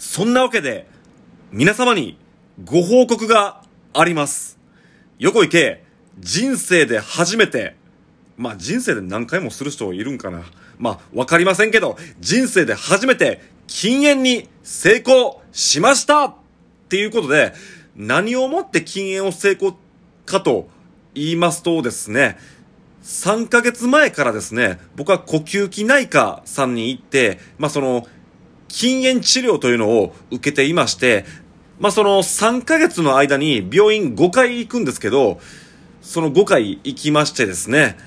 そんなわけで、皆様にご報告があります。横井圭、人生で初めて、まあ人生で何回もする人いるんかな。まあわかりませんけど、人生で初めて禁煙に成功しましたっていうことで、何をもって禁煙を成功かと言いますとですね、3ヶ月前からですね、僕は呼吸器内科さんに行って、まあその、禁煙治療というのを受けていまして、まあその3ヶ月の間に病院5回行くんですけど、その5回行きましてですね、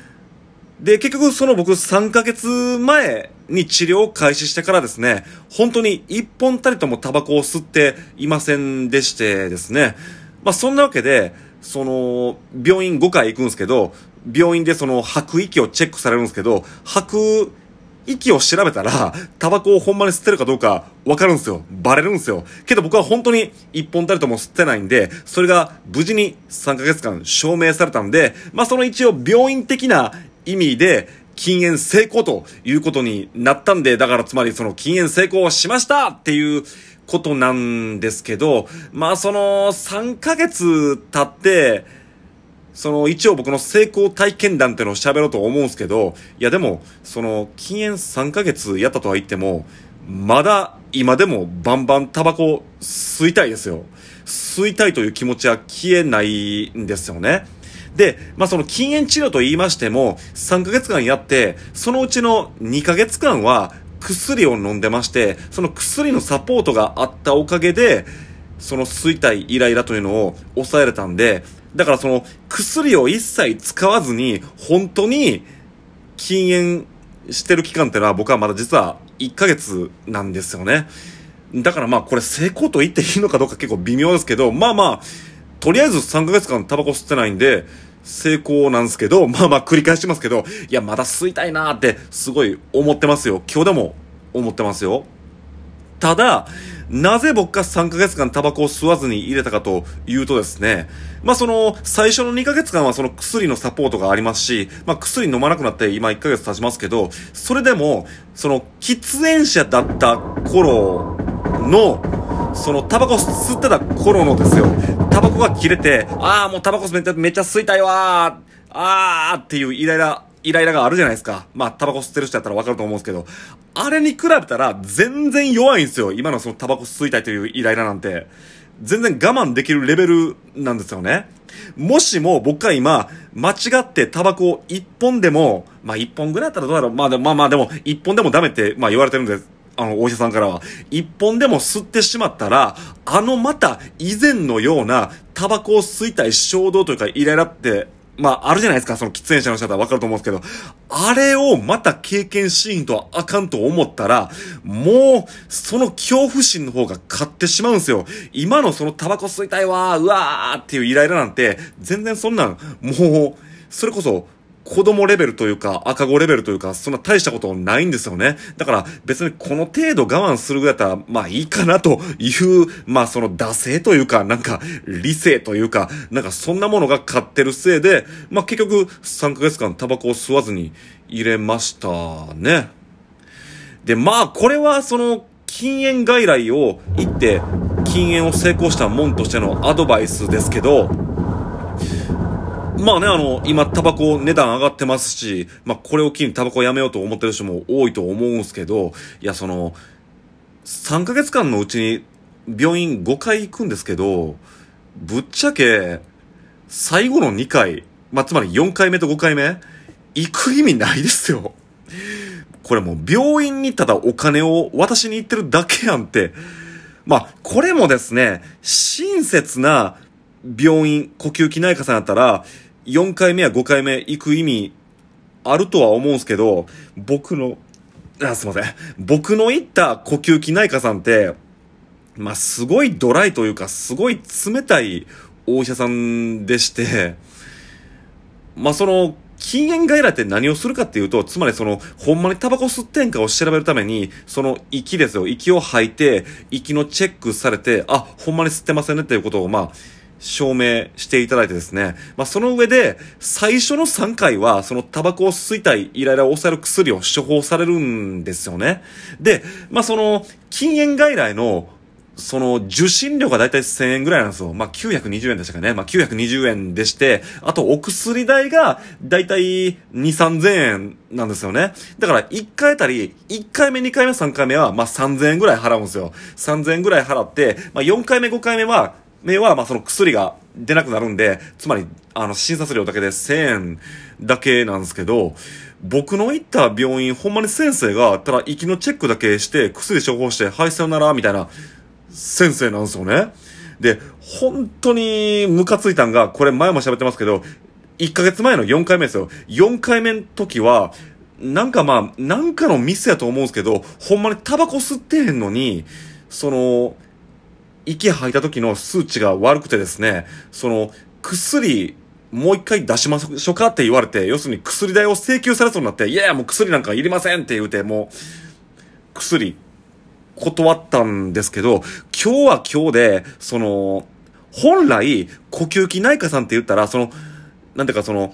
で、結局その僕3ヶ月前に治療を開始してからですね、本当に一本たりともタバコを吸っていませんでしてですね、まあそんなわけで、その、病院5回行くんですけど、病院でその吐く息をチェックされるんですけど、吐く息を調べたら、タバコをほんまに吸ってるかどうかわかるんですよ。バレるんですよ。けど僕は本当に一本たりとも吸ってないんで、それが無事に3ヶ月間証明されたんで、まあその一応病院的な意味で、禁煙成功ということになったんで、だからつまりその禁煙成功しましたっていうことなんですけど、まあその3ヶ月経って、その一応僕の成功体験談っていうのを喋ろうと思うんですけど、いやでも、その禁煙3ヶ月やったとは言っても、まだ今でもバンバンタバコ吸いたいですよ。吸いたいという気持ちは消えないんですよね。で、まあその禁煙治療と言いましても、3ヶ月間やって、そのうちの2ヶ月間は薬を飲んでまして、その薬のサポートがあったおかげで、その吸いたいイライラというのを抑えれたんで、だからその薬を一切使わずに、本当に禁煙してる期間ってのは僕はまだ実は1ヶ月なんですよね。だからまあこれ成功と言っていいのかどうか結構微妙ですけど、まあまあ、とりあえず3ヶ月間タバコ吸ってないんで、成功なんですけど、まあまあ繰り返しますけど、いやまだ吸いたいなーってすごい思ってますよ。今日でも思ってますよ。ただ、なぜ僕が3ヶ月間タバコを吸わずに入れたかというとですね、まあその、最初の2ヶ月間はその薬のサポートがありますし、まあ薬飲まなくなって今1ヶ月経ちますけど、それでも、その、喫煙者だった頃の、そのタバコ吸ってた頃のですよ、タバコが切れて、ああ、もうタバコめっちゃめっちゃ吸いたいわー、あーっていうイライラ、イライラがあるじゃないですか。まあ、タバコ吸ってる人やったらわかると思うんですけど、あれに比べたら全然弱いんですよ。今のそのタバコ吸いたいというイライラなんて。全然我慢できるレベルなんですよね。もしも僕が今、間違ってタバコを一本でも、まあ一本ぐらいだったらどうだろう。まあでも、まあまあでも、一本でもダメって、まあ言われてるんです。あの、お医者さんからは。一本でも吸ってしまったら、あのまた以前のようなタバコを吸いたい衝動というかイライラって、まあ、あるじゃないですか、その喫煙者の人だったらわかると思うんですけど、あれをまた経験シーンとはあかんと思ったら、もう、その恐怖心の方が勝ってしまうんですよ。今のそのタバコ吸いたいわー、うわーっていうイライラなんて、全然そんなん、もう、それこそ、子供レベルというか、赤子レベルというか、そんな大したことないんですよね。だから別にこの程度我慢するぐらいだったら、まあいいかなという、まあその惰性というか、なんか理性というか、なんかそんなものが勝ってるせいで、まあ結局3ヶ月間タバコを吸わずに入れましたね。で、まあこれはその禁煙外来を行って、禁煙を成功したもんとしてのアドバイスですけど、まあね、あの、今、タバコ値段上がってますし、まあこれを機にタバコやめようと思ってる人も多いと思うんすけど、いや、その、3ヶ月間のうちに病院5回行くんですけど、ぶっちゃけ、最後の2回、まあつまり4回目と5回目、行く意味ないですよ。これもう病院にただお金を渡しに行ってるだけやんって。まあ、これもですね、親切な病院、呼吸器内科さんやったら、4回目や5回目行く意味あるとは思うんすけど、僕の、あ、すいません。僕の行った呼吸器内科さんって、まあ、すごいドライというか、すごい冷たいお医者さんでして、まあ、その、禁煙外来って何をするかっていうと、つまりその、ほんまにタバコ吸ってんかを調べるために、その息ですよ。息を吐いて、息のチェックされて、あ、ほんまに吸ってませんねっていうことを、まあ、証明していただいてですね。まあ、その上で、最初の3回は、そのタバコを吸いたいイライラを抑える薬を処方されるんですよね。で、まあ、その、禁煙外来のその、受信料がだいたい1000円ぐらいなんですよ。まあ、920円でしたかね。まあ、920円でして、あと、お薬代が、だいたい2、3000円なんですよね。だから、1回あたり、1回目、2回目、3回目は、まあ、3000円ぐらい払うんですよ。3000円ぐらい払って、まあ、4回目、5回目は、目は、まあ、その薬が出なくなるんで、つまり、あの、診察料だけで1000円だけなんですけど、僕の行った病院、ほんまに先生が、ただ、息のチェックだけして、薬処方して、はい、さよなら、みたいな、先生なんですよね。で、本当にムカついたんが、これ前も喋ってますけど、1ヶ月前の4回目ですよ。4回目の時は、なんかまあ、なんかのミスやと思うんですけど、ほんまにタバコ吸ってへんのに、その、息吐いた時の数値が悪くてですね、その、薬、もう一回出しましょうかって言われて、要するに薬代を請求されそうになって、いやいやもう薬なんかいりませんって言うて、もう、薬、断ったんですけど、今日は今日で、その、本来、呼吸器内科さんって言ったら、その、なんていうかその、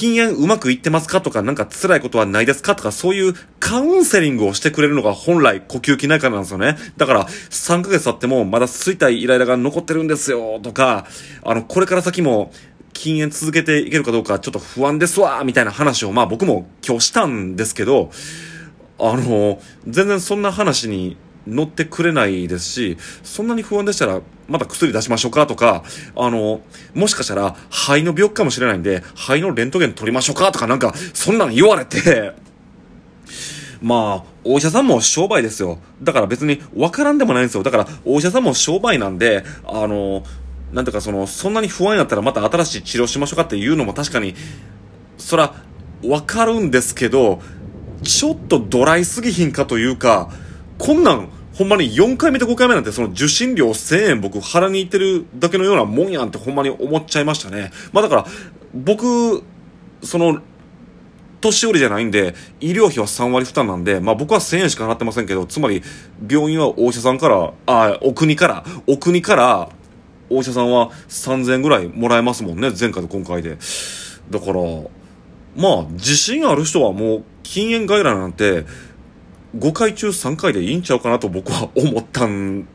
禁煙うまくいってますかとか、なんか辛いことはないですかとか、そういうカウンセリングをしてくれるのが本来呼吸器内科なんですよね。だから、3ヶ月経ってもまだ吸いたいイライラが残ってるんですよ、とか、あの、これから先も、禁煙続けていけるかどうかちょっと不安ですわ、みたいな話を、まあ僕も今日したんですけど、あの、全然そんな話に乗ってくれないですし、そんなに不安でしたら、また薬出しましょうかとか、あの、もしかしたら、肺の病気かもしれないんで、肺のレントゲン取りましょうかとかなんか、そんなの言われて、まあ、お医者さんも商売ですよ。だから別に分からんでもないんですよ。だから、お医者さんも商売なんで、あの、なんとかその、そんなに不安やったらまた新しい治療しましょうかっていうのも確かに、そら、分かるんですけど、ちょっとドライすぎひんかというか、こんなん、ほんまに4回目と5回目なんてその受信料1000円僕払いに行ってるだけのようなもんやんってほんまに思っちゃいましたね。まあだから、僕、その、年寄りじゃないんで、医療費は3割負担なんで、まあ僕は1000円しか払ってませんけど、つまり、病院はお医者さんから、あ、お国から、お国から、お医者さんは3000円ぐらいもらえますもんね、前回と今回で。だから、まあ、自信ある人はもう、禁煙外来なんて、5回中3回でいいんちゃうかなと僕は思ったん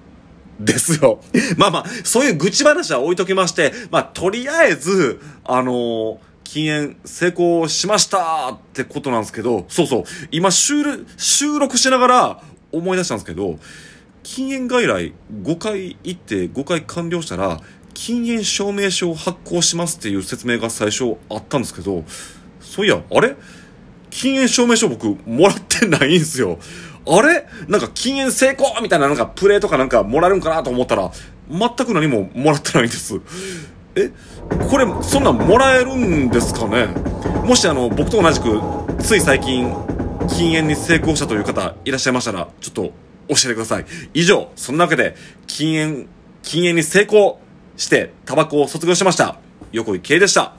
ですよ。まあまあ、そういう愚痴話は置いときまして、まあ、とりあえず、あのー、禁煙成功しましたってことなんですけど、そうそう、今収収録しながら思い出したんですけど、禁煙外来5回行って5回完了したら、禁煙証明書を発行しますっていう説明が最初あったんですけど、そういや、あれ？禁煙証明書僕もらってないんすよ。あれ？なんか禁煙成功みたいななんかプレイとかなんかもらえるんかなと思ったら、全く何ももらってないんです。え？これ、そんなんもらえるんですかね？もしあの、僕と同じく、つい最近、禁煙に成功したという方いらっしゃいましたら、ちょっと教えてください。以上、そんなわけで、禁煙、禁煙に成功して、タバコを卒業しました。横井圭でした。